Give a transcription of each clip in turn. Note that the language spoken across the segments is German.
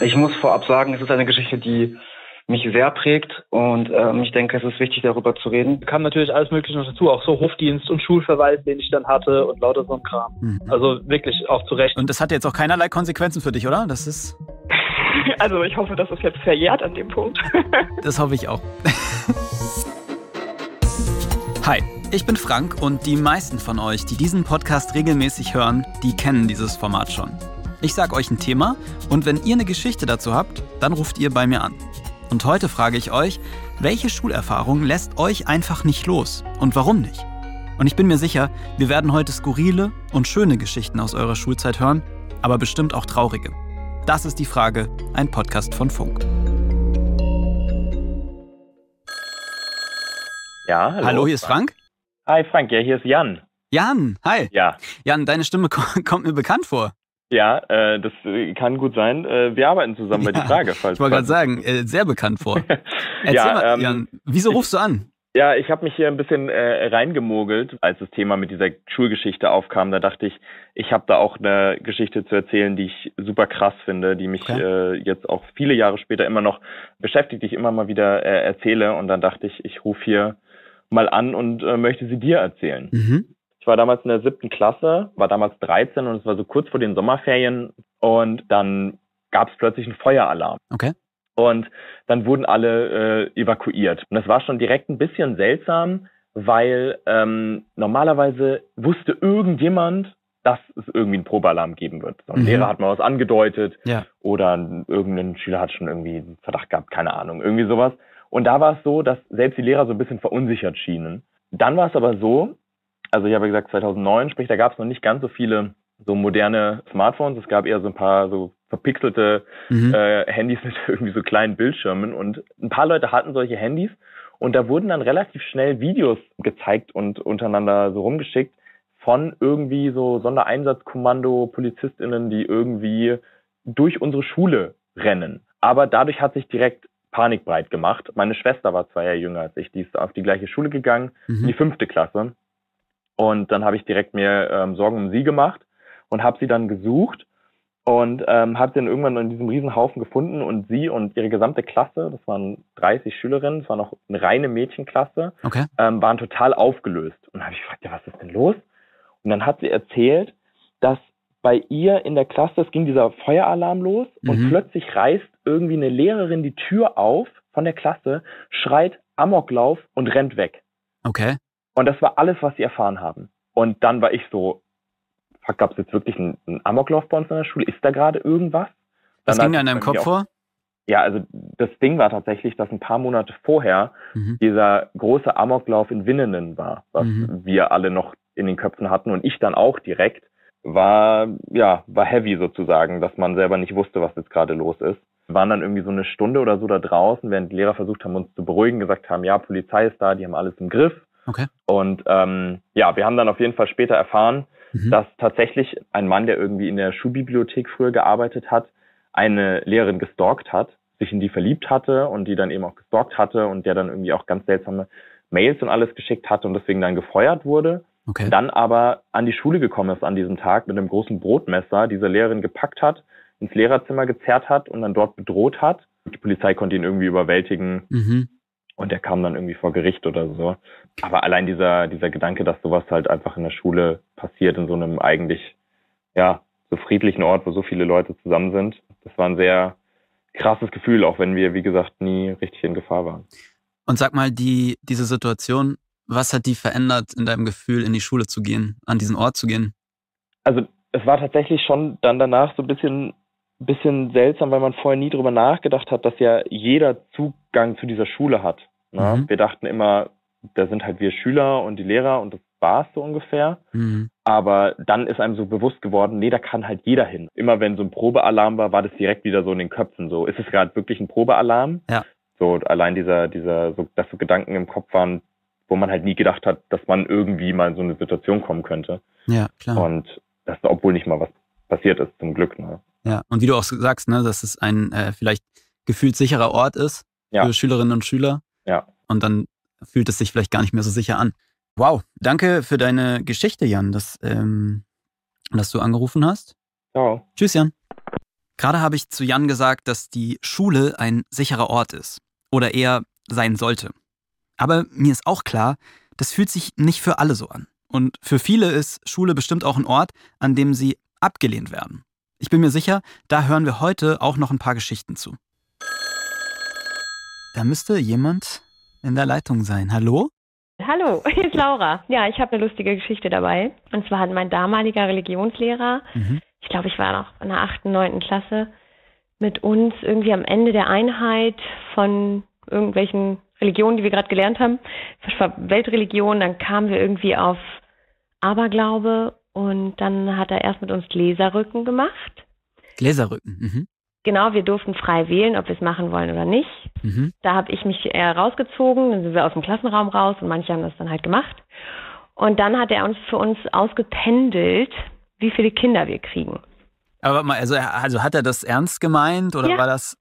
Ich muss vorab sagen, es ist eine Geschichte, die mich sehr prägt und ähm, ich denke, es ist wichtig, darüber zu reden. Kam natürlich alles Mögliche noch dazu, auch so Hofdienst und Schulverweis, den ich dann hatte und lauter so ein Kram. Mhm. Also wirklich auch zu Recht. Und das hat jetzt auch keinerlei Konsequenzen für dich, oder? Das ist. Also ich hoffe, das ist jetzt verjährt an dem Punkt. das hoffe ich auch. Hi, ich bin Frank und die meisten von euch, die diesen Podcast regelmäßig hören, die kennen dieses Format schon. Ich sage euch ein Thema und wenn ihr eine Geschichte dazu habt, dann ruft ihr bei mir an. Und heute frage ich euch, welche Schulerfahrung lässt euch einfach nicht los und warum nicht? Und ich bin mir sicher, wir werden heute skurrile und schöne Geschichten aus eurer Schulzeit hören, aber bestimmt auch traurige. Das ist die Frage, ein Podcast von Funk. Ja, hallo. Hallo, hier ist Frank. Hi Frank, ja, hier ist Jan. Jan, hi. Ja. Jan, deine Stimme kommt mir bekannt vor. Ja, äh, das äh, kann gut sein. Äh, wir arbeiten zusammen ja, bei die Frage. Falls, ich wollte gerade sagen, äh, sehr bekannt vor. Erzähl ja, mal, ähm, Jan, wieso rufst du an? Ja, ich habe mich hier ein bisschen äh, reingemogelt, als das Thema mit dieser Schulgeschichte aufkam. Da dachte ich, ich habe da auch eine Geschichte zu erzählen, die ich super krass finde, die mich okay. äh, jetzt auch viele Jahre später immer noch beschäftigt, die ich immer mal wieder äh, erzähle. Und dann dachte ich, ich rufe hier mal an und äh, möchte sie dir erzählen. Mhm. Ich war damals in der siebten Klasse, war damals 13 und es war so kurz vor den Sommerferien und dann gab es plötzlich einen Feueralarm. Okay. Und dann wurden alle äh, evakuiert. Und das war schon direkt ein bisschen seltsam, weil ähm, normalerweise wusste irgendjemand, dass es irgendwie einen Probealarm geben wird. So ein mhm. Lehrer hat mal was angedeutet ja. oder irgendein Schüler hat schon irgendwie einen Verdacht gehabt, keine Ahnung, irgendwie sowas. Und da war es so, dass selbst die Lehrer so ein bisschen verunsichert schienen. Dann war es aber so, also ich habe gesagt 2009, sprich, da gab es noch nicht ganz so viele so moderne Smartphones. Es gab eher so ein paar so verpixelte mhm. äh, Handys mit irgendwie so kleinen Bildschirmen und ein paar Leute hatten solche Handys und da wurden dann relativ schnell Videos gezeigt und untereinander so rumgeschickt von irgendwie so Sondereinsatzkommando Polizistinnen, die irgendwie durch unsere Schule rennen. Aber dadurch hat sich direkt Panik breit gemacht. Meine Schwester war zwei Jahre jünger als ich, die ist auf die gleiche Schule gegangen, mhm. in die fünfte Klasse. Und dann habe ich direkt mir ähm, Sorgen um sie gemacht und habe sie dann gesucht und ähm, habe sie dann irgendwann in diesem Riesenhaufen gefunden und sie und ihre gesamte Klasse, das waren 30 Schülerinnen, das war noch eine reine Mädchenklasse, okay. ähm, waren total aufgelöst. Und habe ich gefragt, ja, was ist denn los? Und dann hat sie erzählt, dass bei ihr in der Klasse, es ging dieser Feueralarm los mhm. und plötzlich reißt irgendwie eine Lehrerin die Tür auf von der Klasse, schreit Amoklauf und rennt weg. Okay. Und das war alles, was sie erfahren haben. Und dann war ich so, fuck, gab es jetzt wirklich einen, einen Amoklauf bei uns in der Schule? Ist da gerade irgendwas? Was ging da in deinem Kopf auch, vor? Ja, also das Ding war tatsächlich, dass ein paar Monate vorher mhm. dieser große Amoklauf in Winnenden war, was mhm. wir alle noch in den Köpfen hatten und ich dann auch direkt, war, ja, war heavy sozusagen, dass man selber nicht wusste, was jetzt gerade los ist. Wir waren dann irgendwie so eine Stunde oder so da draußen, während die Lehrer versucht haben, uns zu beruhigen, gesagt haben, ja, Polizei ist da, die haben alles im Griff. Okay. Und ähm, ja, wir haben dann auf jeden Fall später erfahren, mhm. dass tatsächlich ein Mann, der irgendwie in der Schulbibliothek früher gearbeitet hat, eine Lehrerin gestalkt hat, sich in die verliebt hatte und die dann eben auch gestalkt hatte und der dann irgendwie auch ganz seltsame Mails und alles geschickt hatte und deswegen dann gefeuert wurde. Okay. Dann aber an die Schule gekommen ist an diesem Tag mit einem großen Brotmesser, diese Lehrerin gepackt hat, ins Lehrerzimmer gezerrt hat und dann dort bedroht hat. Die Polizei konnte ihn irgendwie überwältigen. Mhm und der kam dann irgendwie vor Gericht oder so. Aber allein dieser, dieser Gedanke, dass sowas halt einfach in der Schule passiert, in so einem eigentlich, ja, so friedlichen Ort, wo so viele Leute zusammen sind, das war ein sehr krasses Gefühl, auch wenn wir, wie gesagt, nie richtig in Gefahr waren. Und sag mal, die, diese Situation, was hat die verändert in deinem Gefühl, in die Schule zu gehen, an diesen Ort zu gehen? Also es war tatsächlich schon dann danach so ein bisschen bisschen seltsam, weil man vorher nie drüber nachgedacht hat, dass ja jeder Zugang zu dieser Schule hat. Ne? Mhm. Wir dachten immer, da sind halt wir Schüler und die Lehrer und das war es so ungefähr. Mhm. Aber dann ist einem so bewusst geworden, nee, da kann halt jeder hin. Immer wenn so ein Probealarm war, war das direkt wieder so in den Köpfen. So, ist es gerade wirklich ein Probealarm? Ja. So, allein dieser, dieser, so, dass so Gedanken im Kopf waren, wo man halt nie gedacht hat, dass man irgendwie mal in so eine Situation kommen könnte. Ja, klar. Und das, obwohl nicht mal was passiert ist, zum Glück. Ne? Ja, und wie du auch sagst, ne, dass es ein äh, vielleicht gefühlt sicherer Ort ist ja. für Schülerinnen und Schüler. Ja. Und dann fühlt es sich vielleicht gar nicht mehr so sicher an. Wow, danke für deine Geschichte, Jan, dass, ähm, dass du angerufen hast. Ciao. Tschüss, Jan. Gerade habe ich zu Jan gesagt, dass die Schule ein sicherer Ort ist. Oder eher sein sollte. Aber mir ist auch klar, das fühlt sich nicht für alle so an. Und für viele ist Schule bestimmt auch ein Ort, an dem sie abgelehnt werden. Ich bin mir sicher, da hören wir heute auch noch ein paar Geschichten zu. Da müsste jemand in der Leitung sein. Hallo? Hallo, hier ist Laura. Ja, ich habe eine lustige Geschichte dabei. Und zwar hat mein damaliger Religionslehrer, mhm. ich glaube, ich war noch in der 8., 9. Klasse, mit uns irgendwie am Ende der Einheit von irgendwelchen Religionen, die wir gerade gelernt haben, Weltreligion, dann kamen wir irgendwie auf Aberglaube und dann hat er erst mit uns Gläserrücken gemacht. Gläserrücken, mhm. Genau, wir durften frei wählen, ob wir es machen wollen oder nicht. Mhm. Da habe ich mich eher rausgezogen, dann sind wir aus dem Klassenraum raus und manche haben das dann halt gemacht. Und dann hat er uns für uns ausgependelt, wie viele Kinder wir kriegen. Aber mal, also, also hat er das ernst gemeint oder ja. war das?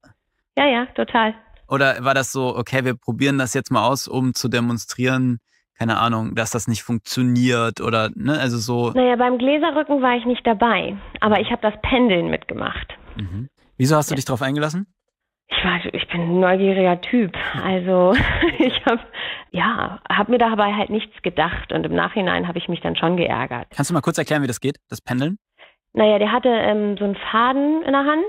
Ja, ja, total. Oder war das so, okay, wir probieren das jetzt mal aus, um zu demonstrieren, keine Ahnung, dass das nicht funktioniert oder, ne, also so. Naja, beim Gläserrücken war ich nicht dabei, aber ich habe das Pendeln mitgemacht. Mhm. Wieso hast du ja. dich darauf eingelassen? Ich war, ich bin ein neugieriger Typ. Also ich habe, ja, habe mir dabei halt nichts gedacht und im Nachhinein habe ich mich dann schon geärgert. Kannst du mal kurz erklären, wie das geht, das Pendeln? Naja, der hatte ähm, so einen Faden in der Hand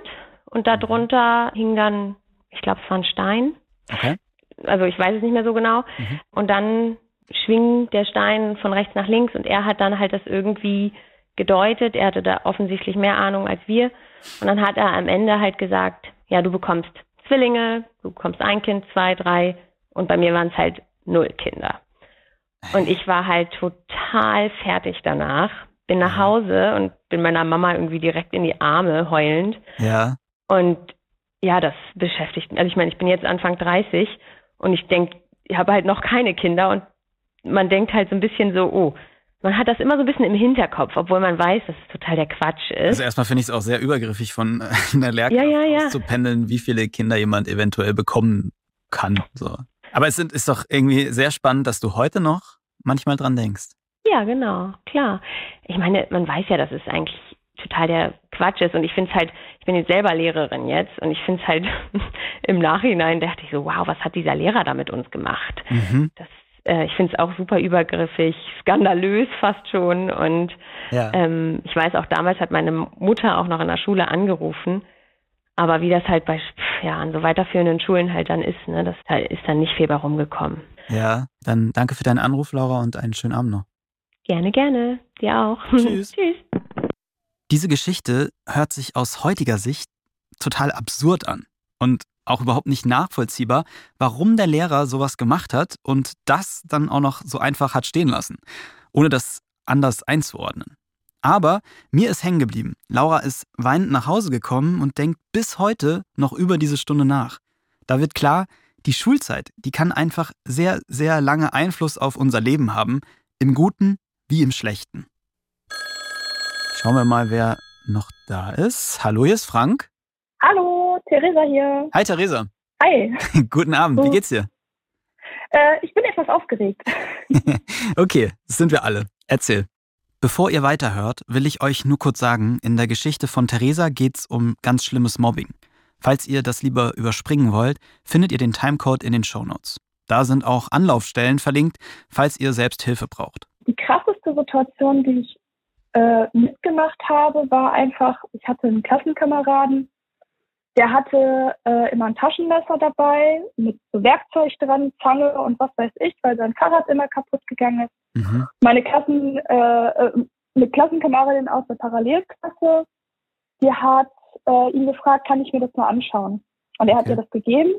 und darunter hing dann ich glaube, es war ein Stein. Okay. Also ich weiß es nicht mehr so genau. Mhm. Und dann schwingt der Stein von rechts nach links und er hat dann halt das irgendwie gedeutet. Er hatte da offensichtlich mehr Ahnung als wir. Und dann hat er am Ende halt gesagt, ja, du bekommst Zwillinge, du bekommst ein Kind, zwei, drei. Und bei mir waren es halt null Kinder. Und ich war halt total fertig danach. Bin nach Hause und bin meiner Mama irgendwie direkt in die Arme heulend. Ja. Und ja, das beschäftigt mich. Also ich meine, ich bin jetzt Anfang 30 und ich denke, ich habe halt noch keine Kinder und man denkt halt so ein bisschen so, oh, man hat das immer so ein bisschen im Hinterkopf, obwohl man weiß, dass es total der Quatsch ist. Also erstmal finde ich es auch sehr übergriffig von äh, einer Lehrkraft ja, ja, ja. zu pendeln, wie viele Kinder jemand eventuell bekommen kann. So. Aber es ist doch irgendwie sehr spannend, dass du heute noch manchmal dran denkst. Ja, genau, klar. Ich meine, man weiß ja, dass es eigentlich total der Quatsch ist. Und ich finde es halt, ich bin jetzt selber Lehrerin jetzt und ich finde es halt im Nachhinein dachte ich so, wow, was hat dieser Lehrer da mit uns gemacht? Mhm. Das, äh, ich finde es auch super übergriffig, skandalös fast schon. Und ja. ähm, ich weiß auch, damals hat meine Mutter auch noch in der Schule angerufen. Aber wie das halt bei ja, an so weiterführenden Schulen halt dann ist, ne, das ist dann nicht viel bei rumgekommen. Ja, dann danke für deinen Anruf, Laura, und einen schönen Abend noch. Gerne, gerne. Dir auch. Tschüss. Tschüss. Diese Geschichte hört sich aus heutiger Sicht total absurd an und auch überhaupt nicht nachvollziehbar, warum der Lehrer sowas gemacht hat und das dann auch noch so einfach hat stehen lassen, ohne das anders einzuordnen. Aber mir ist hängen geblieben. Laura ist weinend nach Hause gekommen und denkt bis heute noch über diese Stunde nach. Da wird klar, die Schulzeit, die kann einfach sehr, sehr lange Einfluss auf unser Leben haben, im Guten wie im Schlechten. Schauen wir mal, wer noch da ist. Hallo, hier ist Frank. Hallo, Theresa hier. Hi, Theresa. Hi. Guten Abend, wie geht's dir? Äh, ich bin etwas aufgeregt. okay, das sind wir alle. Erzähl. Bevor ihr weiterhört, will ich euch nur kurz sagen, in der Geschichte von Theresa geht's um ganz schlimmes Mobbing. Falls ihr das lieber überspringen wollt, findet ihr den Timecode in den Shownotes. Da sind auch Anlaufstellen verlinkt, falls ihr selbst Hilfe braucht. Die krasseste Situation, die ich äh, mitgemacht habe, war einfach, ich hatte einen Klassenkameraden, der hatte äh, immer ein Taschenmesser dabei mit so Werkzeug dran, Zange und was weiß ich, weil sein Fahrrad immer kaputt gegangen ist. Mhm. Meine Klassen, äh, äh eine Klassenkameradin aus der Parallelklasse, die hat äh, ihn gefragt, kann ich mir das mal anschauen? Und er hat okay. ihr das gegeben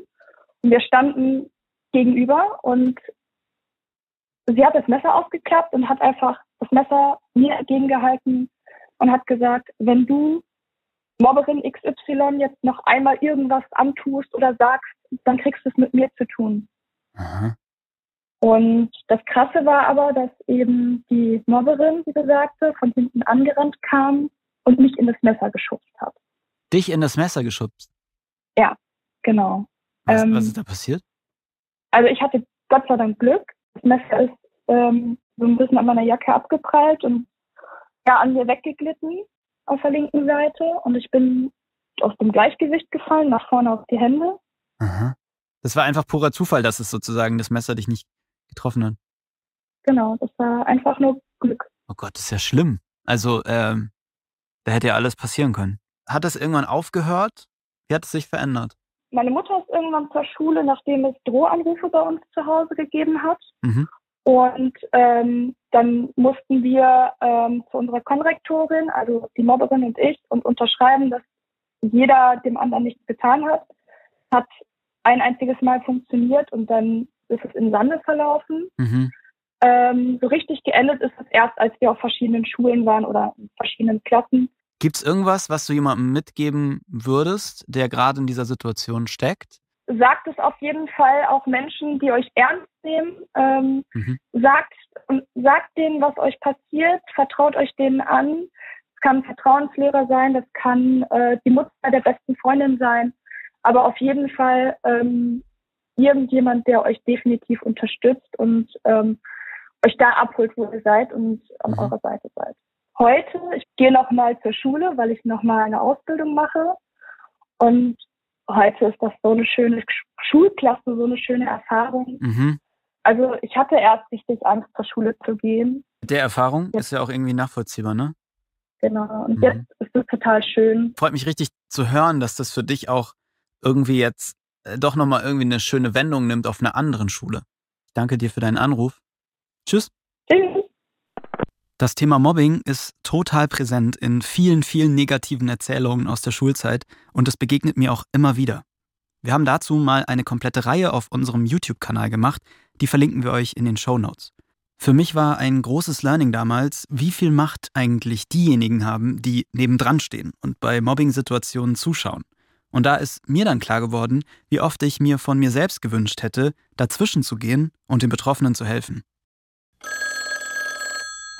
und wir standen gegenüber und sie hat das Messer aufgeklappt und hat einfach das Messer mir entgegengehalten und hat gesagt, wenn du Mobberin XY jetzt noch einmal irgendwas antust oder sagst, dann kriegst du es mit mir zu tun. Aha. Und das Krasse war aber, dass eben die Mobberin, wie sagte, von hinten angerannt kam und mich in das Messer geschubst hat. Dich in das Messer geschubst? Ja, genau. Was, ähm, was ist da passiert? Also ich hatte Gott sei Dank Glück. Das Messer ist ähm, so ein bisschen an meiner Jacke abgeprallt und ja, an mir weggeglitten auf der linken Seite. Und ich bin aus dem Gleichgewicht gefallen, nach vorne auf die Hände. Aha. Das war einfach purer Zufall, dass es sozusagen das Messer dich nicht getroffen hat. Genau, das war einfach nur Glück. Oh Gott, das ist ja schlimm. Also, ähm, da hätte ja alles passieren können. Hat das irgendwann aufgehört? Wie hat es sich verändert? Meine Mutter ist irgendwann zur Schule, nachdem es Drohanrufe bei uns zu Hause gegeben hat. Mhm. Und ähm, dann mussten wir ähm, zu unserer Konrektorin, also die Mobberin und ich, und unterschreiben, dass jeder dem anderen nichts getan hat. Hat ein einziges Mal funktioniert und dann ist es im Sande verlaufen. Mhm. Ähm, so richtig geendet ist es erst, als wir auf verschiedenen Schulen waren oder in verschiedenen Klassen. Gibt es irgendwas, was du jemandem mitgeben würdest, der gerade in dieser Situation steckt? Sagt es auf jeden Fall auch Menschen, die euch ernst nehmen. Ähm, Mhm. sagt, sagt denen, was euch passiert, vertraut euch denen an. Es kann ein Vertrauenslehrer sein, das kann äh, die Mutter der besten Freundin sein, aber auf jeden Fall ähm, irgendjemand, der euch definitiv unterstützt und ähm, euch da abholt, wo ihr seid und an Mhm. eurer Seite seid. Heute, ich gehe noch mal zur Schule, weil ich noch mal eine Ausbildung mache und heute ist das so eine schöne Sch- Schulklasse, so eine schöne Erfahrung. Mhm. Also ich hatte erst richtig Angst, zur Schule zu gehen. Der Erfahrung Ja. ist ja auch irgendwie nachvollziehbar, ne? Genau. Und Mhm. jetzt ist es total schön. Freut mich richtig zu hören, dass das für dich auch irgendwie jetzt äh, doch nochmal irgendwie eine schöne Wendung nimmt auf einer anderen Schule. Ich danke dir für deinen Anruf. Tschüss. Tschüss. Das Thema Mobbing ist total präsent in vielen, vielen negativen Erzählungen aus der Schulzeit und es begegnet mir auch immer wieder. Wir haben dazu mal eine komplette Reihe auf unserem YouTube-Kanal gemacht, die verlinken wir euch in den Show Notes. Für mich war ein großes Learning damals, wie viel Macht eigentlich diejenigen haben, die nebendran stehen und bei Mobbing-Situationen zuschauen. Und da ist mir dann klar geworden, wie oft ich mir von mir selbst gewünscht hätte, dazwischen zu gehen und den Betroffenen zu helfen.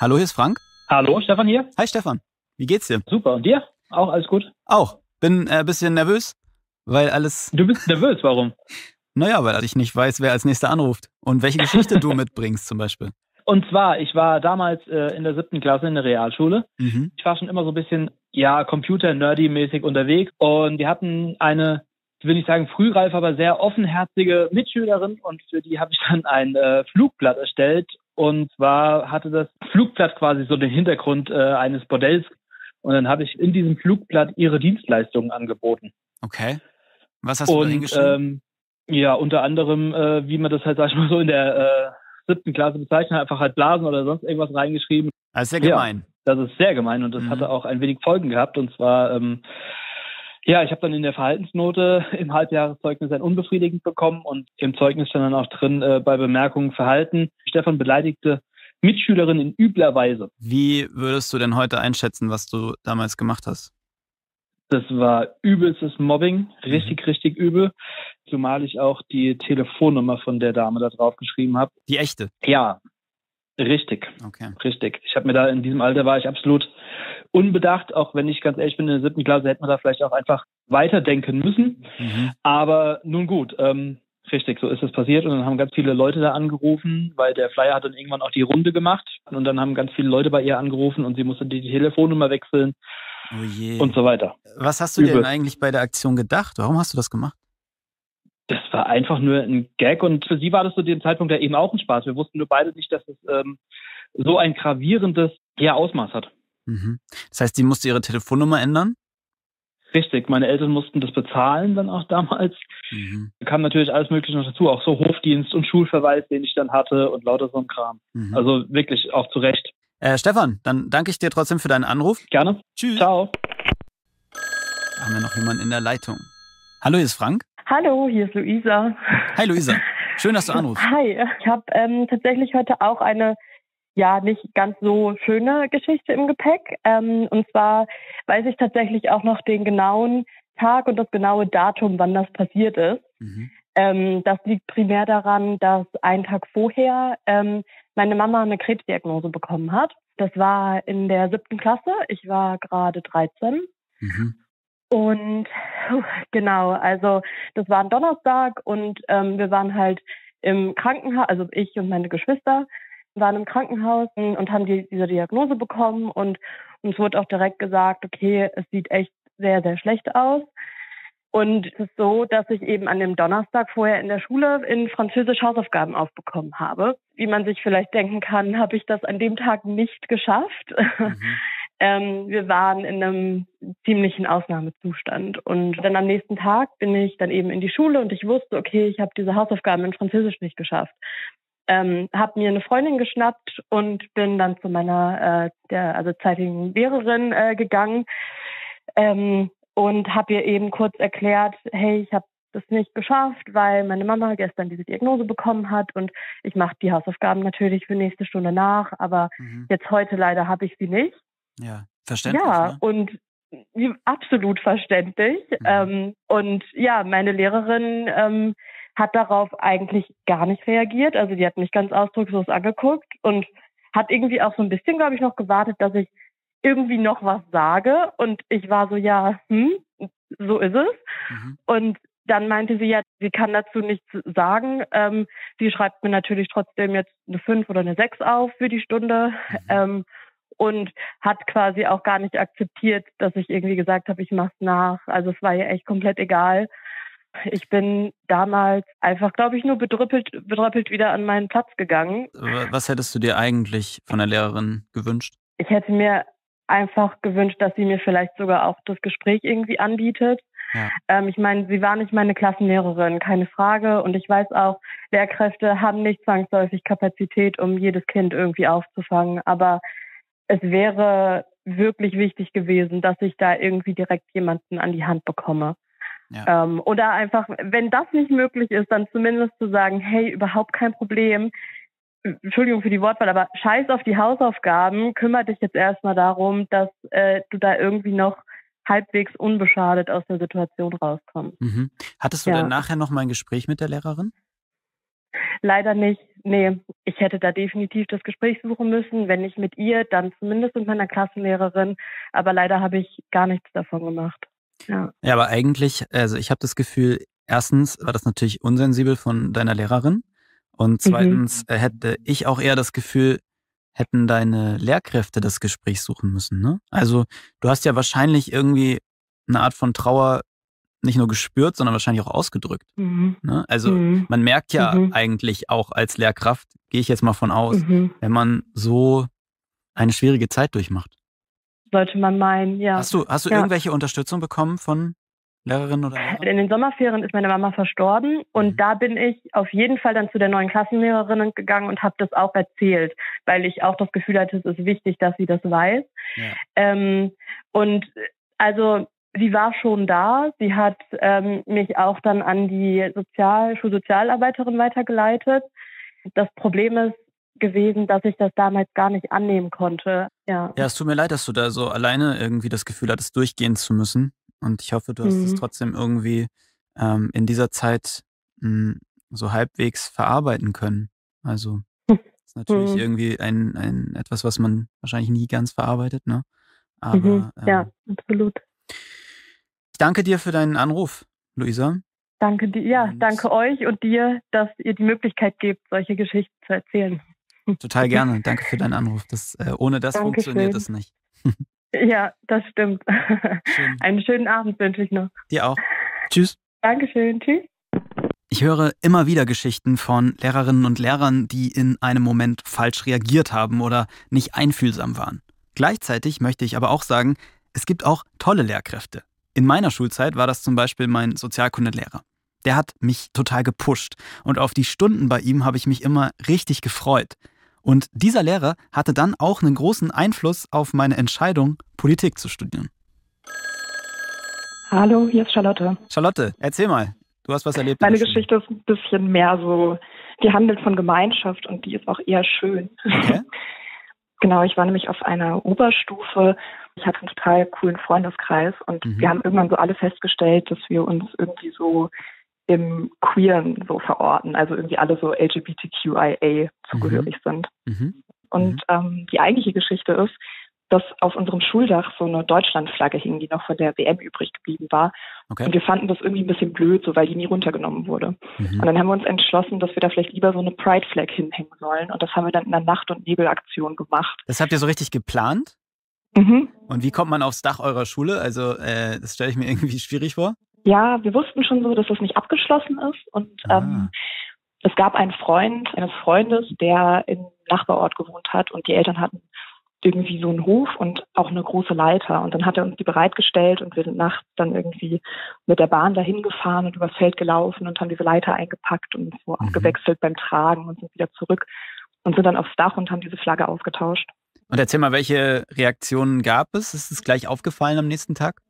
Hallo, hier ist Frank. Hallo, Stefan hier. Hi Stefan, wie geht's dir? Super. Und dir? Auch alles gut? Auch. Bin ein äh, bisschen nervös, weil alles, Du bist nervös, warum? naja, weil ich nicht weiß, wer als nächster anruft und welche Geschichte du mitbringst zum Beispiel. Und zwar, ich war damals äh, in der siebten Klasse in der Realschule. Mhm. Ich war schon immer so ein bisschen, ja, Computer-Nerdy-mäßig unterwegs. Und wir hatten eine, ich will nicht sagen frühreif, aber sehr offenherzige Mitschülerin. Und für die habe ich dann ein äh, Flugblatt erstellt. Und zwar hatte das Flugblatt quasi so den Hintergrund äh, eines Bordells. Und dann habe ich in diesem Flugblatt ihre Dienstleistungen angeboten. Okay. Was hast du da Und hingeschrieben? ähm, ja, unter anderem, äh, wie man das halt, sag ich mal, so in der äh, siebten Klasse bezeichnet, einfach halt Blasen oder sonst irgendwas reingeschrieben. das ist ja ja. gemein. Das ist sehr gemein und das Mhm. hatte auch ein wenig Folgen gehabt. Und zwar, ähm, ja, ich habe dann in der Verhaltensnote im Halbjahreszeugnis ein unbefriedigend bekommen und im Zeugnis stand dann auch drin äh, bei Bemerkungen Verhalten. Stefan beleidigte Mitschülerin in übler Weise. Wie würdest du denn heute einschätzen, was du damals gemacht hast? Das war übelstes Mobbing, richtig, richtig übel. Zumal ich auch die Telefonnummer von der Dame da drauf geschrieben habe. Die echte. Ja, richtig. Okay. Richtig. Ich habe mir da in diesem Alter war ich absolut unbedacht, auch wenn ich ganz ehrlich bin, in der siebten Klasse hätte man da vielleicht auch einfach weiterdenken müssen. Mhm. Aber nun gut, ähm, richtig, so ist es passiert und dann haben ganz viele Leute da angerufen, weil der Flyer hat dann irgendwann auch die Runde gemacht und dann haben ganz viele Leute bei ihr angerufen und sie musste die Telefonnummer wechseln Oh und so weiter. Was hast du dir Übel. denn eigentlich bei der Aktion gedacht? Warum hast du das gemacht? Das war einfach nur ein Gag und für sie war das zu dem Zeitpunkt ja eben auch ein Spaß. Wir wussten nur beide nicht, dass es ähm, so ein gravierendes ja, Ausmaß hat. Mhm. Das heißt, sie musste ihre Telefonnummer ändern? Richtig, meine Eltern mussten das bezahlen dann auch damals. Mhm. Da kam natürlich alles Mögliche noch dazu, auch so Hofdienst und Schulverweis, den ich dann hatte und lauter so ein Kram. Mhm. Also wirklich auch zu Recht. äh, Stefan, dann danke ich dir trotzdem für deinen Anruf. Gerne. Tschüss. Ciao. Haben wir noch jemanden in der Leitung? Hallo, hier ist Frank. Hallo, hier ist Luisa. Hi Luisa. Schön, dass du anrufst. Hi, ich habe ähm, tatsächlich heute auch eine ja nicht ganz so schöne Geschichte im Gepäck. Ähm, und zwar weiß ich tatsächlich auch noch den genauen Tag und das genaue Datum, wann das passiert ist. Mhm. Ähm, das liegt primär daran, dass einen Tag vorher ähm, meine Mama eine Krebsdiagnose bekommen hat. Das war in der siebten Klasse. Ich war gerade 13. Mhm. Und genau, also das war ein Donnerstag und ähm, wir waren halt im Krankenhaus, also ich und meine Geschwister waren im Krankenhaus und haben die, diese Diagnose bekommen und uns wurde auch direkt gesagt, okay, es sieht echt sehr, sehr schlecht aus. Und es ist so, dass ich eben an dem Donnerstag vorher in der Schule in Französisch Hausaufgaben aufbekommen habe. Wie man sich vielleicht denken kann, habe ich das an dem Tag nicht geschafft. Mhm. ähm, wir waren in einem ziemlichen Ausnahmezustand. Und dann am nächsten Tag bin ich dann eben in die Schule und ich wusste, okay, ich habe diese Hausaufgaben in Französisch nicht geschafft. Ähm, habe mir eine Freundin geschnappt und bin dann zu meiner äh, der also zeitigen Lehrerin äh, gegangen. Ähm, und habe ihr eben kurz erklärt, hey, ich habe das nicht geschafft, weil meine Mama gestern diese Diagnose bekommen hat und ich mache die Hausaufgaben natürlich für nächste Stunde nach, aber mhm. jetzt heute leider habe ich sie nicht. Ja, verständlich. Ja, ne? und absolut verständlich. Mhm. Ähm, und ja, meine Lehrerin ähm, hat darauf eigentlich gar nicht reagiert. Also die hat mich ganz ausdruckslos angeguckt und hat irgendwie auch so ein bisschen, glaube ich, noch gewartet, dass ich irgendwie noch was sage. Und ich war so, ja, hm, so ist es. Mhm. Und dann meinte sie ja, sie kann dazu nichts sagen. Ähm, sie schreibt mir natürlich trotzdem jetzt eine 5 oder eine 6 auf für die Stunde. Mhm. Ähm, und hat quasi auch gar nicht akzeptiert, dass ich irgendwie gesagt habe, ich mach's nach. Also es war ihr echt komplett egal. Ich bin damals einfach, glaube ich, nur bedrüppelt, bedrüppelt wieder an meinen Platz gegangen. Was hättest du dir eigentlich von der Lehrerin gewünscht? Ich hätte mir einfach gewünscht, dass sie mir vielleicht sogar auch das Gespräch irgendwie anbietet. Ja. Ähm, ich meine, sie war nicht meine Klassenlehrerin, keine Frage. Und ich weiß auch, Lehrkräfte haben nicht zwangsläufig Kapazität, um jedes Kind irgendwie aufzufangen. Aber es wäre wirklich wichtig gewesen, dass ich da irgendwie direkt jemanden an die Hand bekomme. Ja. Ähm, oder einfach, wenn das nicht möglich ist, dann zumindest zu sagen, hey, überhaupt kein Problem. Entschuldigung für die Wortwahl, aber scheiß auf die Hausaufgaben, kümmere dich jetzt erstmal darum, dass äh, du da irgendwie noch halbwegs unbeschadet aus der Situation rauskommst. Mhm. Hattest du ja. dann nachher noch mal ein Gespräch mit der Lehrerin? Leider nicht. Nee, ich hätte da definitiv das Gespräch suchen müssen. Wenn nicht mit ihr, dann zumindest mit meiner Klassenlehrerin. Aber leider habe ich gar nichts davon gemacht. Ja, ja aber eigentlich, also ich habe das Gefühl, erstens war das natürlich unsensibel von deiner Lehrerin. Und mhm. zweitens mhm. hätte ich auch eher das Gefühl, hätten deine Lehrkräfte das Gespräch suchen müssen. Ne? Also du hast ja wahrscheinlich irgendwie eine Art von Trauer nicht nur gespürt, sondern wahrscheinlich auch ausgedrückt. Mhm. Ne? Also mhm. man merkt ja mhm. eigentlich auch als Lehrkraft, gehe ich jetzt mal von aus, mhm. wenn man so eine schwierige Zeit durchmacht. Sollte man meinen, ja. Hast du, hast du ja. irgendwelche Unterstützung bekommen von Lehrerinnen oder Lehrern? In den Sommerferien ist meine Mama verstorben und mhm. da bin ich auf jeden Fall dann zu der neuen Klassenlehrerin gegangen und habe das auch erzählt, weil ich auch das Gefühl hatte, es ist wichtig, dass sie das weiß. Ja. Ähm, und also sie war schon da. Sie hat ähm, mich auch dann an die Sozial Schulsozialarbeiterin weitergeleitet. Das Problem ist gewesen, dass ich das damals gar nicht annehmen konnte. Ja. ja, es tut mir leid, dass du da so alleine irgendwie das Gefühl hattest, durchgehen zu müssen. Und ich hoffe, du hast es mhm. trotzdem irgendwie ähm, in dieser Zeit mh, hm, so halbwegs verarbeiten können. Also ist natürlich mhm. irgendwie ein, ein etwas, was man wahrscheinlich nie ganz verarbeitet, ne? Aber mhm. ja, ähm, absolut danke dir für deinen Anruf, Luisa. Danke dir, ja, und danke euch und dir, dass ihr die Möglichkeit gebt, solche Geschichten zu erzählen. Total gerne. Danke für deinen Anruf. Das, äh, ohne das Dankeschön. funktioniert es nicht. ja, das stimmt. Schön. Einen schönen Abend wünsche ich noch. Dir auch. Tschüss. Dankeschön. Tschüss. Ich höre immer wieder Geschichten von Lehrerinnen und Lehrern, die in einem Moment falsch reagiert haben oder nicht einfühlsam waren. Gleichzeitig möchte ich aber auch sagen, es gibt auch tolle Lehrkräfte. In meiner Schulzeit war das zum Beispiel mein Sozialkundelehrer. Der hat mich total gepusht und auf die Stunden bei ihm habe ich mich immer richtig gefreut. Und dieser Lehrer hatte dann auch einen großen Einfluss auf meine Entscheidung, Politik zu studieren. Hallo, hier ist Charlotte. Charlotte, erzähl mal. Du hast was erlebt. Meine Geschichte ist ein bisschen mehr so, die handelt von Gemeinschaft und die ist auch eher schön. Okay. genau, ich war nämlich auf einer Oberstufe ich hatte einen total coolen Freundeskreis und mhm. wir haben irgendwann so alle festgestellt, dass wir uns irgendwie so im Queeren so verorten, also irgendwie alle so LGBTQIA zugehörig mhm. sind. Mhm. Und mhm. ähm, die eigentliche Geschichte ist, dass auf unserem Schuldach so eine Deutschlandflagge hing, die noch von der WM übrig geblieben war. Okay. Und wir fanden das irgendwie ein bisschen blöd, so weil die nie runtergenommen wurde. Mhm. Und dann haben wir uns entschlossen, dass wir da vielleicht lieber so eine Pride Flag hinhängen sollen. Und das haben wir dann in einer Nacht- und Nebelaktion gemacht. Das habt ihr so richtig geplant? Mhm. Und wie kommt man aufs Dach eurer Schule? Also, äh, das stelle ich mir irgendwie schwierig vor. Ja, wir wussten schon so, dass das nicht abgeschlossen ist. Und ah. ähm, es gab einen Freund eines Freundes, der im Nachbarort gewohnt hat und die Eltern hatten irgendwie so einen Hof und auch eine große Leiter. Und dann hat er uns die bereitgestellt und wir sind nachts dann irgendwie mit der Bahn dahin gefahren und übers Feld gelaufen und haben diese Leiter eingepackt und so mhm. abgewechselt beim Tragen und sind wieder zurück und sind dann aufs Dach und haben diese Flagge ausgetauscht. Und erzähl mal, welche Reaktionen gab es? Ist es gleich aufgefallen am nächsten Tag?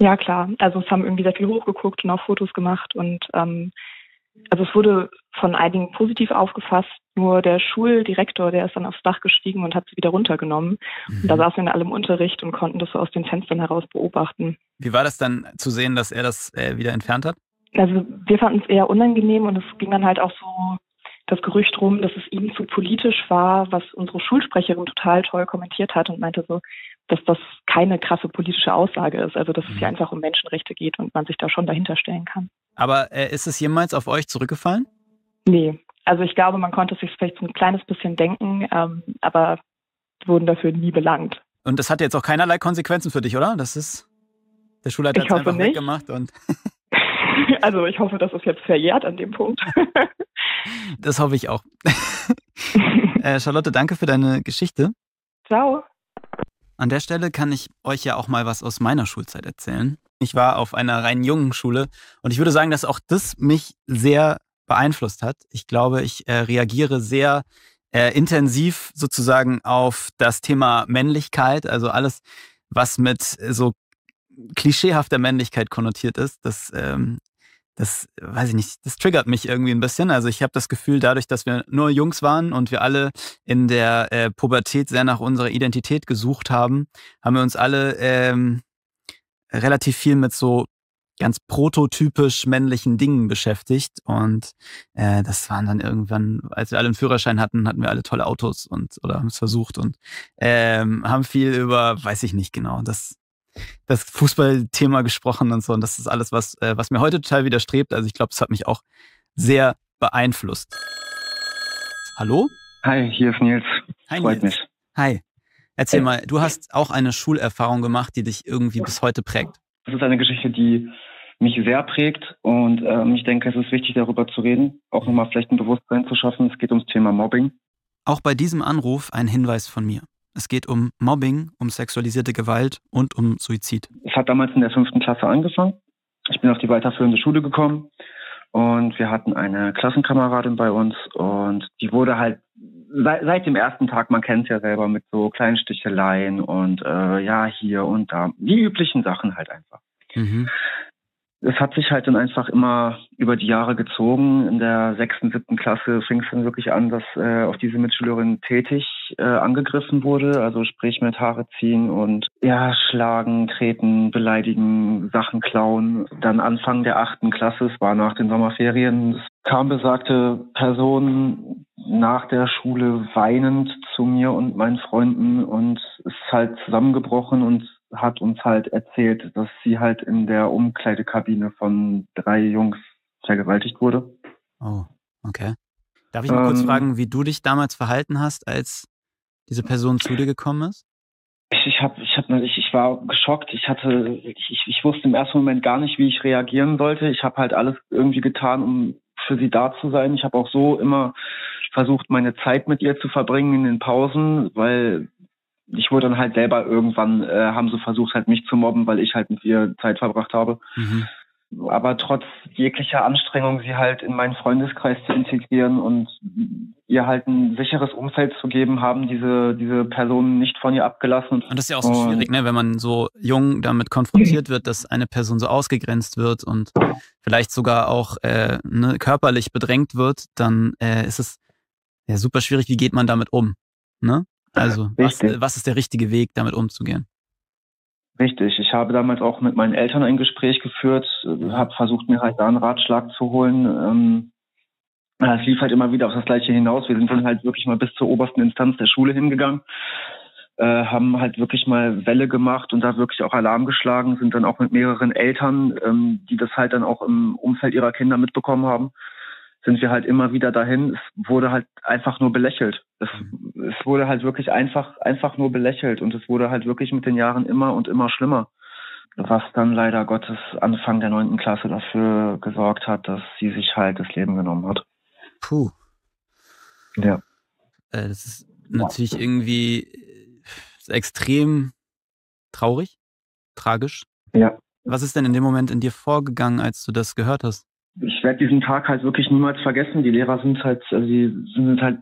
Ja, klar. Also es haben irgendwie sehr viel hochgeguckt und auch Fotos gemacht und ähm, also es wurde von einigen positiv aufgefasst, nur der Schuldirektor, der ist dann aufs Dach gestiegen und hat sie wieder runtergenommen. Mhm. Und da mhm. saßen wir in allem Unterricht und konnten das so aus den Fenstern heraus beobachten. Wie war das dann zu sehen, dass er das äh, wieder entfernt hat? Also wir fanden es eher unangenehm und es ging dann halt auch so das Gerücht rum, dass es ihm zu politisch war, was unsere Schulsprecherin total toll kommentiert hat und meinte so, dass das keine krasse politische Aussage ist, also dass es hier mhm. einfach um Menschenrechte geht und man sich da schon dahinter stellen kann. Aber äh, ist es jemals auf euch zurückgefallen? Nee, also ich glaube, man konnte sich vielleicht so ein kleines bisschen denken, ähm, aber wurden dafür nie belangt. Und das hat jetzt auch keinerlei Konsequenzen für dich, oder? Das ist der Schulleiter hat einfach nicht. weggemacht und also ich hoffe, dass es jetzt verjährt an dem Punkt. das hoffe ich auch. äh, Charlotte, danke für deine Geschichte. Ciao. An der Stelle kann ich euch ja auch mal was aus meiner Schulzeit erzählen. Ich war auf einer rein jungen Schule und ich würde sagen, dass auch das mich sehr beeinflusst hat. Ich glaube, ich äh, reagiere sehr äh, intensiv sozusagen auf das Thema Männlichkeit, also alles, was mit so klischeehafter Männlichkeit konnotiert ist. Das, ähm, das weiß ich nicht, das triggert mich irgendwie ein bisschen. Also ich habe das Gefühl, dadurch, dass wir nur Jungs waren und wir alle in der äh, Pubertät sehr nach unserer Identität gesucht haben, haben wir uns alle ähm, relativ viel mit so ganz prototypisch männlichen Dingen beschäftigt. Und äh, das waren dann irgendwann, als wir alle einen Führerschein hatten, hatten wir alle tolle Autos und oder haben es versucht und ähm, haben viel über, weiß ich nicht genau, das, das Fußballthema gesprochen und so. Und das ist alles, was, äh, was mir heute total widerstrebt. Also ich glaube, es hat mich auch sehr beeinflusst. Hallo? Hi, hier ist Nils. Hi, Freut Nils. mich. Hi. Erzähl mal, du hast auch eine Schulerfahrung gemacht, die dich irgendwie bis heute prägt. Das ist eine Geschichte, die mich sehr prägt und ähm, ich denke, es ist wichtig, darüber zu reden, auch nochmal vielleicht ein Bewusstsein zu schaffen. Es geht ums Thema Mobbing. Auch bei diesem Anruf ein Hinweis von mir. Es geht um Mobbing, um sexualisierte Gewalt und um Suizid. Es hat damals in der fünften Klasse angefangen. Ich bin auf die weiterführende Schule gekommen und wir hatten eine Klassenkameradin bei uns und die wurde halt seit, seit dem ersten Tag, man kennt es ja selber, mit so kleinen Sticheleien und äh, ja, hier und da. Die üblichen Sachen halt einfach. Mhm es hat sich halt dann einfach immer über die Jahre gezogen. In der sechsten, siebten Klasse fing es dann wirklich an, dass äh, auf diese Mitschülerin tätig äh, angegriffen wurde. Also sprich mit Haare ziehen und ja, schlagen, treten, beleidigen, Sachen klauen. Dann Anfang der achten Klasse, es war nach den Sommerferien, kam besagte Person nach der Schule weinend zu mir und meinen Freunden und ist halt zusammengebrochen und hat uns halt erzählt, dass sie halt in der Umkleidekabine von drei Jungs vergewaltigt wurde. Oh, okay. Darf ich mal ähm, kurz fragen, wie du dich damals verhalten hast, als diese Person zu dir gekommen ist? Ich, ich habe, ich habe, ich, ich war geschockt. Ich hatte, ich, ich wusste im ersten Moment gar nicht, wie ich reagieren sollte. Ich habe halt alles irgendwie getan, um für sie da zu sein. Ich habe auch so immer versucht, meine Zeit mit ihr zu verbringen in den Pausen, weil ich wurde dann halt selber irgendwann, äh, haben sie versucht, halt mich zu mobben, weil ich halt mit ihr Zeit verbracht habe. Mhm. Aber trotz jeglicher Anstrengung, sie halt in meinen Freundeskreis zu integrieren und ihr halt ein sicheres Umfeld zu geben, haben diese, diese Personen nicht von ihr abgelassen. Und das ist ja auch so schwierig, ne, wenn man so jung damit konfrontiert wird, dass eine Person so ausgegrenzt wird und vielleicht sogar auch äh, ne, körperlich bedrängt wird, dann äh, ist es ja super schwierig, wie geht man damit um? Ne? Also, was, was ist der richtige Weg, damit umzugehen? Richtig. Ich habe damals auch mit meinen Eltern ein Gespräch geführt, habe versucht, mir halt da einen Ratschlag zu holen. Ähm, es lief halt immer wieder auf das Gleiche hinaus. Wir sind dann halt wirklich mal bis zur obersten Instanz der Schule hingegangen, äh, haben halt wirklich mal Welle gemacht und da wirklich auch Alarm geschlagen, sind dann auch mit mehreren Eltern, ähm, die das halt dann auch im Umfeld ihrer Kinder mitbekommen haben, sind wir halt immer wieder dahin. Es wurde halt einfach nur belächelt. Es, es wurde halt wirklich einfach, einfach nur belächelt und es wurde halt wirklich mit den Jahren immer und immer schlimmer. Was dann leider Gottes Anfang der neunten Klasse dafür gesorgt hat, dass sie sich halt das Leben genommen hat. Puh. Ja. Äh, das ist natürlich irgendwie äh, extrem traurig, tragisch. Ja. Was ist denn in dem Moment in dir vorgegangen, als du das gehört hast? Ich werde diesen Tag halt wirklich niemals vergessen. Die Lehrer sind halt, also die sind halt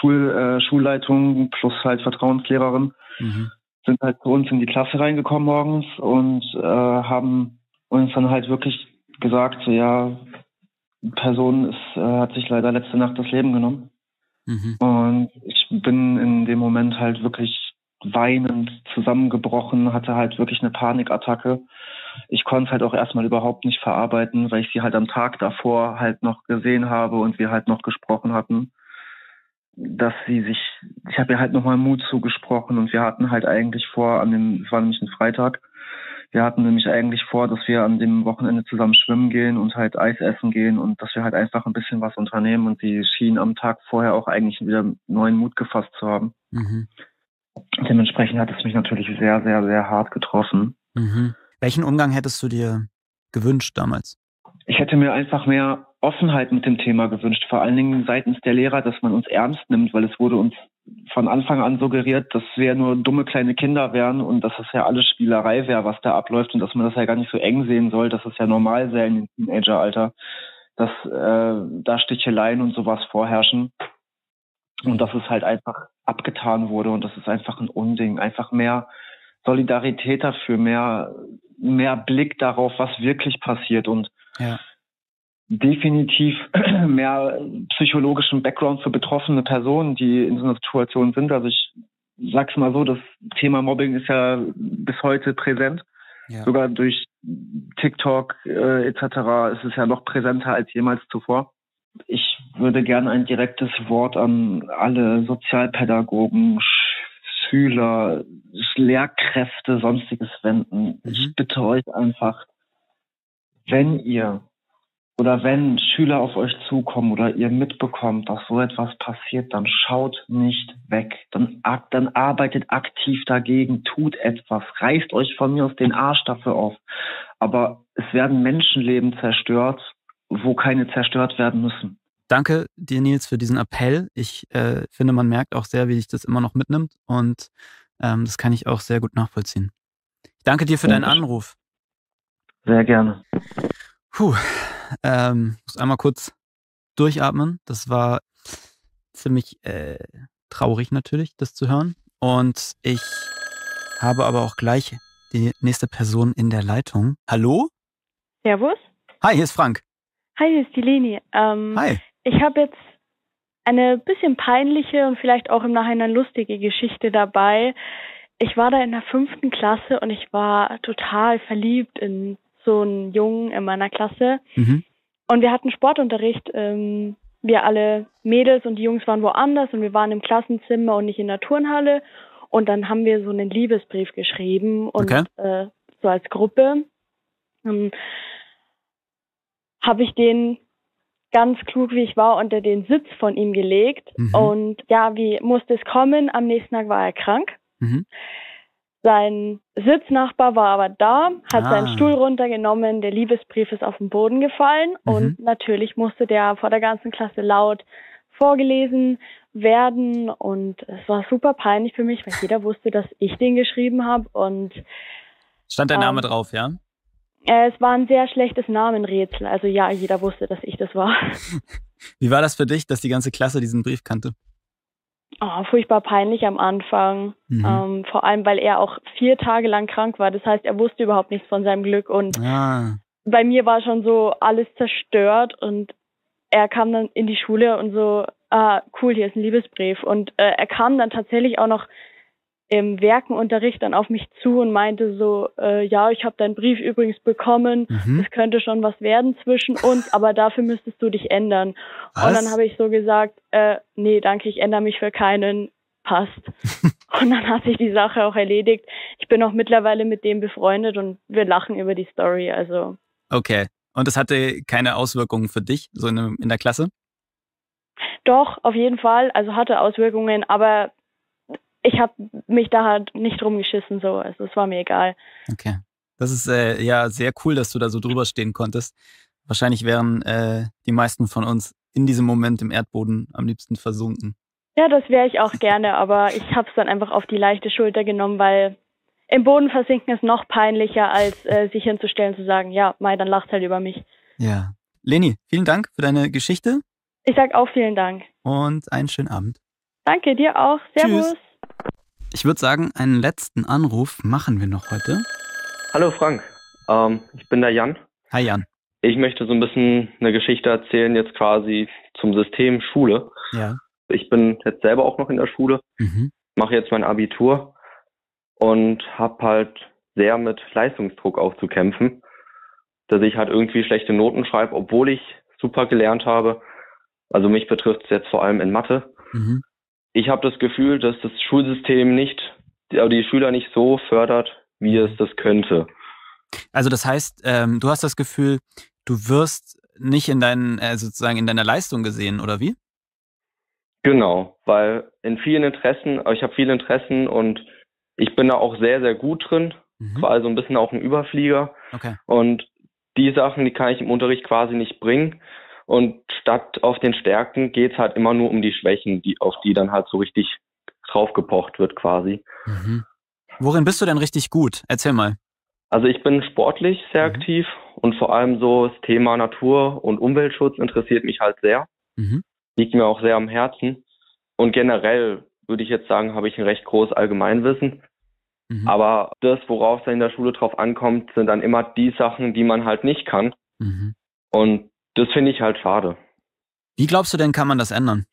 Schul, äh, Schulleitung plus halt Vertrauenslehrerin, mhm. sind halt zu uns in die Klasse reingekommen morgens und äh, haben uns dann halt wirklich gesagt, so, ja, Person ist, äh, hat sich leider letzte Nacht das Leben genommen. Mhm. Und ich bin in dem Moment halt wirklich weinend zusammengebrochen, hatte halt wirklich eine Panikattacke. Ich konnte es halt auch erstmal überhaupt nicht verarbeiten, weil ich sie halt am Tag davor halt noch gesehen habe und wir halt noch gesprochen hatten, dass sie sich, ich habe ihr halt nochmal Mut zugesprochen und wir hatten halt eigentlich vor, an dem, es war nämlich ein Freitag, wir hatten nämlich eigentlich vor, dass wir an dem Wochenende zusammen schwimmen gehen und halt Eis essen gehen und dass wir halt einfach ein bisschen was unternehmen und sie schien am Tag vorher auch eigentlich wieder neuen Mut gefasst zu haben. Mhm. Dementsprechend hat es mich natürlich sehr, sehr, sehr hart getroffen. Mhm. Welchen Umgang hättest du dir gewünscht damals? Ich hätte mir einfach mehr Offenheit mit dem Thema gewünscht, vor allen Dingen seitens der Lehrer, dass man uns ernst nimmt, weil es wurde uns von Anfang an suggeriert, dass wir nur dumme kleine Kinder wären und dass es ja alles Spielerei wäre, was da abläuft und dass man das ja gar nicht so eng sehen soll, dass es ja normal sei im Teenageralter, dass äh, da Sticheleien und sowas vorherrschen und dass es halt einfach abgetan wurde und das ist einfach ein Unding, einfach mehr Solidarität dafür, mehr mehr Blick darauf, was wirklich passiert und ja definitiv mehr psychologischen Background für betroffene Personen, die in so einer Situation sind. Also ich sag's mal so, das Thema Mobbing ist ja bis heute präsent. Ja. Sogar durch TikTok äh, etc. ist es ja noch präsenter als jemals zuvor. Ich würde gerne ein direktes Wort an alle Sozialpädagogen, Schüler, Lehrkräfte, sonstiges wenden. Mhm. Ich bitte euch einfach, wenn ihr oder wenn Schüler auf euch zukommen oder ihr mitbekommt, dass so etwas passiert, dann schaut nicht weg. Dann, dann arbeitet aktiv dagegen, tut etwas, reißt euch von mir aus den Arsch dafür auf. Aber es werden Menschenleben zerstört, wo keine zerstört werden müssen. Danke dir, Nils, für diesen Appell. Ich äh, finde, man merkt auch sehr, wie dich das immer noch mitnimmt und ähm, das kann ich auch sehr gut nachvollziehen. Ich danke dir für deinen Anruf. Sehr gerne. Puh, ähm, muss einmal kurz durchatmen. Das war ziemlich äh, traurig natürlich, das zu hören. Und ich habe aber auch gleich die nächste Person in der Leitung. Hallo? Servus. Hi, hier ist Frank. Hi, hier ist die Leni. Ähm, Hi. Ich habe jetzt eine bisschen peinliche und vielleicht auch im Nachhinein lustige Geschichte dabei. Ich war da in der fünften Klasse und ich war total verliebt in so einen Jungen in meiner Klasse. Mhm. Und wir hatten Sportunterricht. Ähm, wir alle Mädels und die Jungs waren woanders und wir waren im Klassenzimmer und nicht in der Turnhalle. Und dann haben wir so einen Liebesbrief geschrieben und okay. äh, so als Gruppe ähm, habe ich den ganz klug, wie ich war, unter den Sitz von ihm gelegt. Mhm. Und ja, wie musste es kommen? Am nächsten Tag war er krank. Mhm. Sein Sitznachbar war aber da, hat ah. seinen Stuhl runtergenommen, der Liebesbrief ist auf den Boden gefallen mhm. und natürlich musste der vor der ganzen Klasse laut vorgelesen werden und es war super peinlich für mich, weil jeder wusste, dass ich den geschrieben habe und Stand der Name ähm, drauf, ja? Es war ein sehr schlechtes Namenrätsel. Also ja, jeder wusste, dass ich das war. Wie war das für dich, dass die ganze Klasse diesen Brief kannte? Oh, furchtbar peinlich am Anfang. Mhm. Ähm, vor allem, weil er auch vier Tage lang krank war. Das heißt, er wusste überhaupt nichts von seinem Glück. Und ah. bei mir war schon so alles zerstört. Und er kam dann in die Schule und so, ah, cool, hier ist ein Liebesbrief. Und äh, er kam dann tatsächlich auch noch im Werkenunterricht dann auf mich zu und meinte so, äh, ja, ich habe deinen Brief übrigens bekommen, mhm. es könnte schon was werden zwischen uns, aber dafür müsstest du dich ändern. Was? Und dann habe ich so gesagt, äh, nee, danke, ich ändere mich für keinen, passt. und dann hat sich die Sache auch erledigt. Ich bin auch mittlerweile mit dem befreundet und wir lachen über die Story, also. Okay, Und das hatte keine Auswirkungen für dich, so in, in der Klasse? Doch, auf jeden Fall. Also hatte Auswirkungen, aber ich habe mich da halt nicht rumgeschissen, so. Also es war mir egal. Okay. Das ist äh, ja sehr cool, dass du da so drüber stehen konntest. Wahrscheinlich wären äh, die meisten von uns in diesem Moment im Erdboden am liebsten versunken. Ja, das wäre ich auch gerne, aber ich habe es dann einfach auf die leichte Schulter genommen, weil im Boden versinken ist noch peinlicher, als äh, sich hinzustellen zu sagen, ja, Mai, dann lacht halt über mich. Ja. Leni, vielen Dank für deine Geschichte. Ich sag auch vielen Dank. Und einen schönen Abend. Danke, dir auch. Servus. Tschüss. Ich würde sagen, einen letzten Anruf machen wir noch heute. Hallo Frank, ähm, ich bin der Jan. Hi Jan. Ich möchte so ein bisschen eine Geschichte erzählen, jetzt quasi zum System Schule. Ja. Ich bin jetzt selber auch noch in der Schule, mhm. mache jetzt mein Abitur und habe halt sehr mit Leistungsdruck auch zu kämpfen, dass ich halt irgendwie schlechte Noten schreibe, obwohl ich super gelernt habe. Also mich betrifft es jetzt vor allem in Mathe. Mhm. Ich habe das Gefühl, dass das Schulsystem nicht, die Schüler nicht so fördert, wie es das könnte. Also das heißt, ähm, du hast das Gefühl, du wirst nicht in deinen, äh, sozusagen in deiner Leistung gesehen, oder wie? Genau, weil in vielen Interessen, ich habe viele Interessen und ich bin da auch sehr, sehr gut drin, mhm. quasi so ein bisschen auch ein Überflieger. Okay. Und die Sachen, die kann ich im Unterricht quasi nicht bringen. Und statt auf den Stärken geht es halt immer nur um die Schwächen, die, auf die dann halt so richtig draufgepocht wird quasi. Mhm. Worin bist du denn richtig gut? Erzähl mal. Also ich bin sportlich sehr mhm. aktiv und vor allem so das Thema Natur- und Umweltschutz interessiert mich halt sehr. Mhm. Liegt mir auch sehr am Herzen. Und generell würde ich jetzt sagen, habe ich ein recht großes Allgemeinwissen. Mhm. Aber das, worauf es in der Schule drauf ankommt, sind dann immer die Sachen, die man halt nicht kann. Mhm. Und das finde ich halt schade. Wie glaubst du denn, kann man das ändern?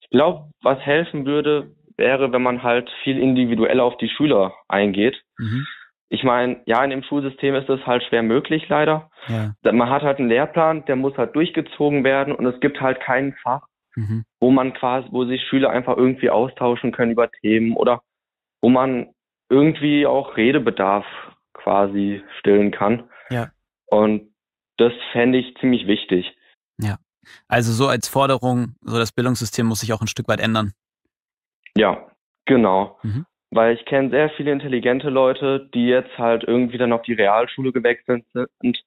Ich glaube, was helfen würde, wäre, wenn man halt viel individuell auf die Schüler eingeht. Mhm. Ich meine, ja, in dem Schulsystem ist das halt schwer möglich, leider. Ja. Man hat halt einen Lehrplan, der muss halt durchgezogen werden und es gibt halt kein Fach, mhm. wo man quasi, wo sich Schüler einfach irgendwie austauschen können über Themen oder wo man irgendwie auch Redebedarf quasi stillen kann. Ja. Und das fände ich ziemlich wichtig. Ja. Also so als Forderung, so das Bildungssystem muss sich auch ein Stück weit ändern. Ja, genau. Mhm. Weil ich kenne sehr viele intelligente Leute, die jetzt halt irgendwie dann auf die Realschule gewechselt sind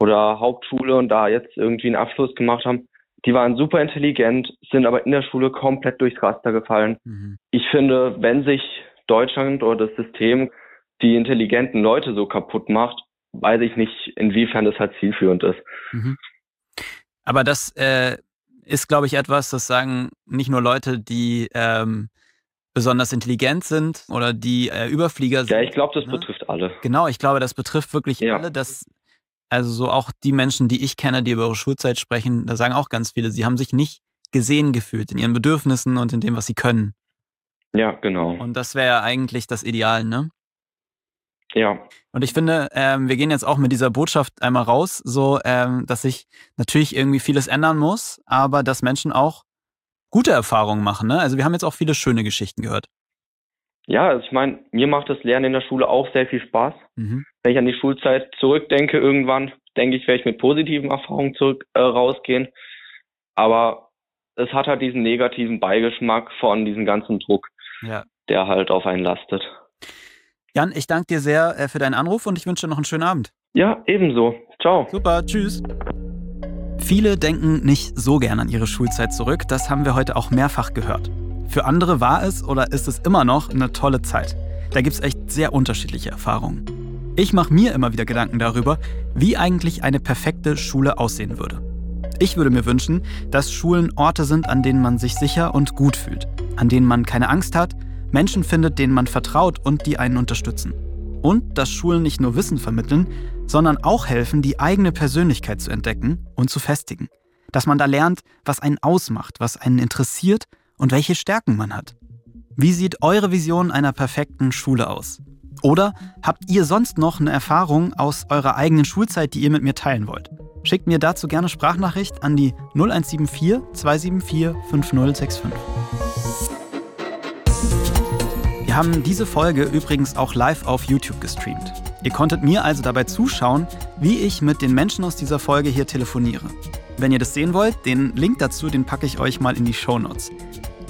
oder Hauptschule und da jetzt irgendwie einen Abschluss gemacht haben. Die waren super intelligent, sind aber in der Schule komplett durchs Raster gefallen. Mhm. Ich finde, wenn sich Deutschland oder das System die intelligenten Leute so kaputt macht, weiß ich nicht, inwiefern das halt zielführend ist. Mhm. Aber das äh, ist, glaube ich, etwas, das sagen nicht nur Leute, die ähm, besonders intelligent sind oder die äh, Überflieger sind. Ja, ich glaube, das ne? betrifft alle. Genau, ich glaube, das betrifft wirklich ja. alle. Dass, also so auch die Menschen, die ich kenne, die über ihre Schulzeit sprechen, da sagen auch ganz viele, sie haben sich nicht gesehen gefühlt in ihren Bedürfnissen und in dem, was sie können. Ja, genau. Und das wäre ja eigentlich das Ideal, ne? Ja. Und ich finde, ähm, wir gehen jetzt auch mit dieser Botschaft einmal raus, so ähm, dass sich natürlich irgendwie vieles ändern muss, aber dass Menschen auch gute Erfahrungen machen. Ne? Also wir haben jetzt auch viele schöne Geschichten gehört. Ja, also ich meine, mir macht das Lernen in der Schule auch sehr viel Spaß. Mhm. Wenn ich an die Schulzeit zurückdenke, irgendwann denke ich, werde ich mit positiven Erfahrungen zurück äh, rausgehen. Aber es hat halt diesen negativen Beigeschmack von diesem ganzen Druck, ja. der halt auf einen lastet. Jan, ich danke dir sehr äh, für deinen Anruf und ich wünsche dir noch einen schönen Abend. Ja, ebenso. Ciao. Super, tschüss. Viele denken nicht so gern an ihre Schulzeit zurück, das haben wir heute auch mehrfach gehört. Für andere war es oder ist es immer noch eine tolle Zeit. Da gibt es echt sehr unterschiedliche Erfahrungen. Ich mache mir immer wieder Gedanken darüber, wie eigentlich eine perfekte Schule aussehen würde. Ich würde mir wünschen, dass Schulen Orte sind, an denen man sich sicher und gut fühlt, an denen man keine Angst hat, Menschen findet, denen man vertraut und die einen unterstützen. Und dass Schulen nicht nur Wissen vermitteln, sondern auch helfen, die eigene Persönlichkeit zu entdecken und zu festigen. Dass man da lernt, was einen ausmacht, was einen interessiert und welche Stärken man hat. Wie sieht eure Vision einer perfekten Schule aus? Oder habt ihr sonst noch eine Erfahrung aus eurer eigenen Schulzeit, die ihr mit mir teilen wollt? Schickt mir dazu gerne Sprachnachricht an die 0174 274 5065. Wir haben diese Folge übrigens auch live auf YouTube gestreamt. Ihr konntet mir also dabei zuschauen, wie ich mit den Menschen aus dieser Folge hier telefoniere. Wenn ihr das sehen wollt, den Link dazu, den packe ich euch mal in die Show Notes.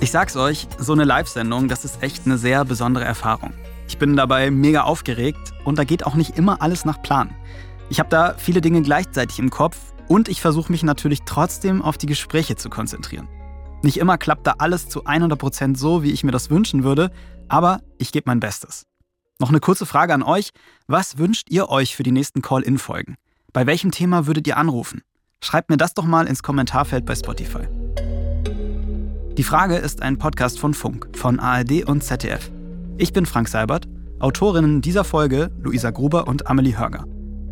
Ich sag's euch, so eine Live-Sendung, das ist echt eine sehr besondere Erfahrung. Ich bin dabei mega aufgeregt und da geht auch nicht immer alles nach Plan. Ich habe da viele Dinge gleichzeitig im Kopf und ich versuche mich natürlich trotzdem auf die Gespräche zu konzentrieren. Nicht immer klappt da alles zu 100% so, wie ich mir das wünschen würde, aber ich gebe mein Bestes. Noch eine kurze Frage an euch. Was wünscht ihr euch für die nächsten Call-In-Folgen? Bei welchem Thema würdet ihr anrufen? Schreibt mir das doch mal ins Kommentarfeld bei Spotify. Die Frage ist ein Podcast von Funk, von ARD und ZDF. Ich bin Frank Seibert, Autorinnen dieser Folge Luisa Gruber und Amelie Hörger.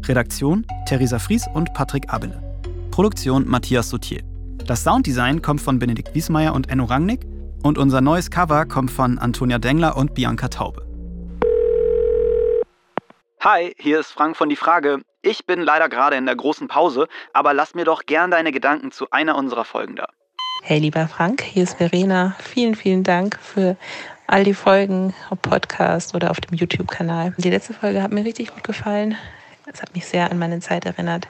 Redaktion Theresa Fries und Patrick Abele. Produktion Matthias Sautier. Das Sounddesign kommt von Benedikt Wiesmeier und Enno Rangnick und unser neues Cover kommt von Antonia Dengler und Bianca Taube. Hi, hier ist Frank von Die Frage. Ich bin leider gerade in der großen Pause, aber lass mir doch gern deine Gedanken zu einer unserer Folgen da. Hey lieber Frank, hier ist Verena. Vielen, vielen Dank für all die Folgen, ob Podcast oder auf dem YouTube-Kanal. Die letzte Folge hat mir richtig gut gefallen. Es hat mich sehr an meine Zeit erinnert,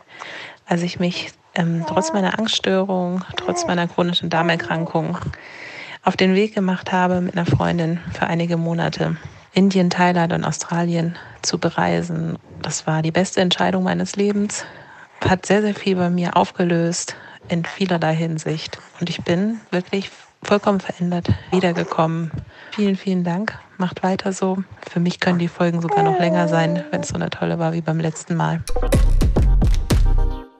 als ich mich ähm, trotz meiner Angststörung, trotz meiner chronischen Darmerkrankung auf den Weg gemacht habe mit einer Freundin für einige Monate Indien, Thailand und Australien zu bereisen. Das war die beste Entscheidung meines Lebens. Hat sehr, sehr viel bei mir aufgelöst in vielerlei Hinsicht. Und ich bin wirklich vollkommen verändert wiedergekommen. Vielen, vielen Dank. Macht weiter so. Für mich können die Folgen sogar noch länger sein, wenn es so eine tolle war wie beim letzten Mal.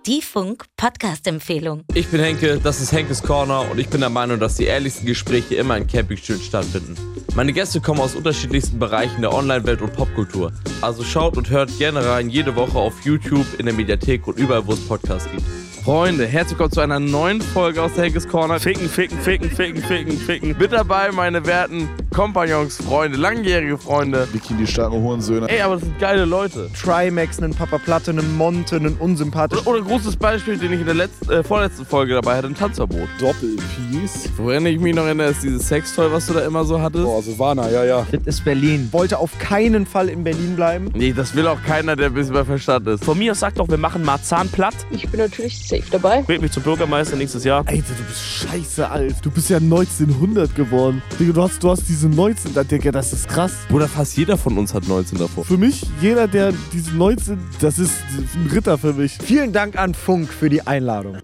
Die Funk Podcast Empfehlung. Ich bin Henke, das ist Henkes Corner und ich bin der Meinung, dass die ehrlichsten Gespräche immer in Campingstühlen stattfinden. Meine Gäste kommen aus unterschiedlichsten Bereichen der Online-Welt und Popkultur. Also schaut und hört gerne rein jede Woche auf YouTube, in der Mediathek und überall, wo es Podcasts gibt. Freunde, herzlich willkommen zu einer neuen Folge aus der Henkes Corner. Ficken, ficken, ficken, ficken, ficken, ficken. Mit dabei meine werten Kompagnons, Freunde, langjährige Freunde. Bikini starken Hurensöhne. Ey, aber das sind geile Leute. Trimax, einen Papa Platte, einen Monte, einen unsympathischen. Oder, oder ein großes Beispiel, den ich in der letzten, äh, vorletzten Folge dabei hatte, ein Tanzverbot. Doppelpiece. Woran ich mich noch erinnere, ist dieses Sextoy, was du da immer so hattest. Oh, Silvana, ja, ja. Das ist Berlin. Wollte auf keinen Fall in Berlin bleiben. Nee, das will auch keiner, der ein bisschen bei Verstand ist. Von mir aus sagt doch, wir machen Marzahn platt. Ich bin natürlich safe dabei. Wählt mich zum Bürgermeister nächstes Jahr. Alter, du bist scheiße alt. Du bist ja 1900 geworden. Digga, du hast, du hast diese 19, Digga, das ist krass. Bruder, fast jeder von uns hat 19 davor. Für mich, jeder, der diese 19, das ist ein Ritter für mich. Vielen Dank an Funk für die Einladung.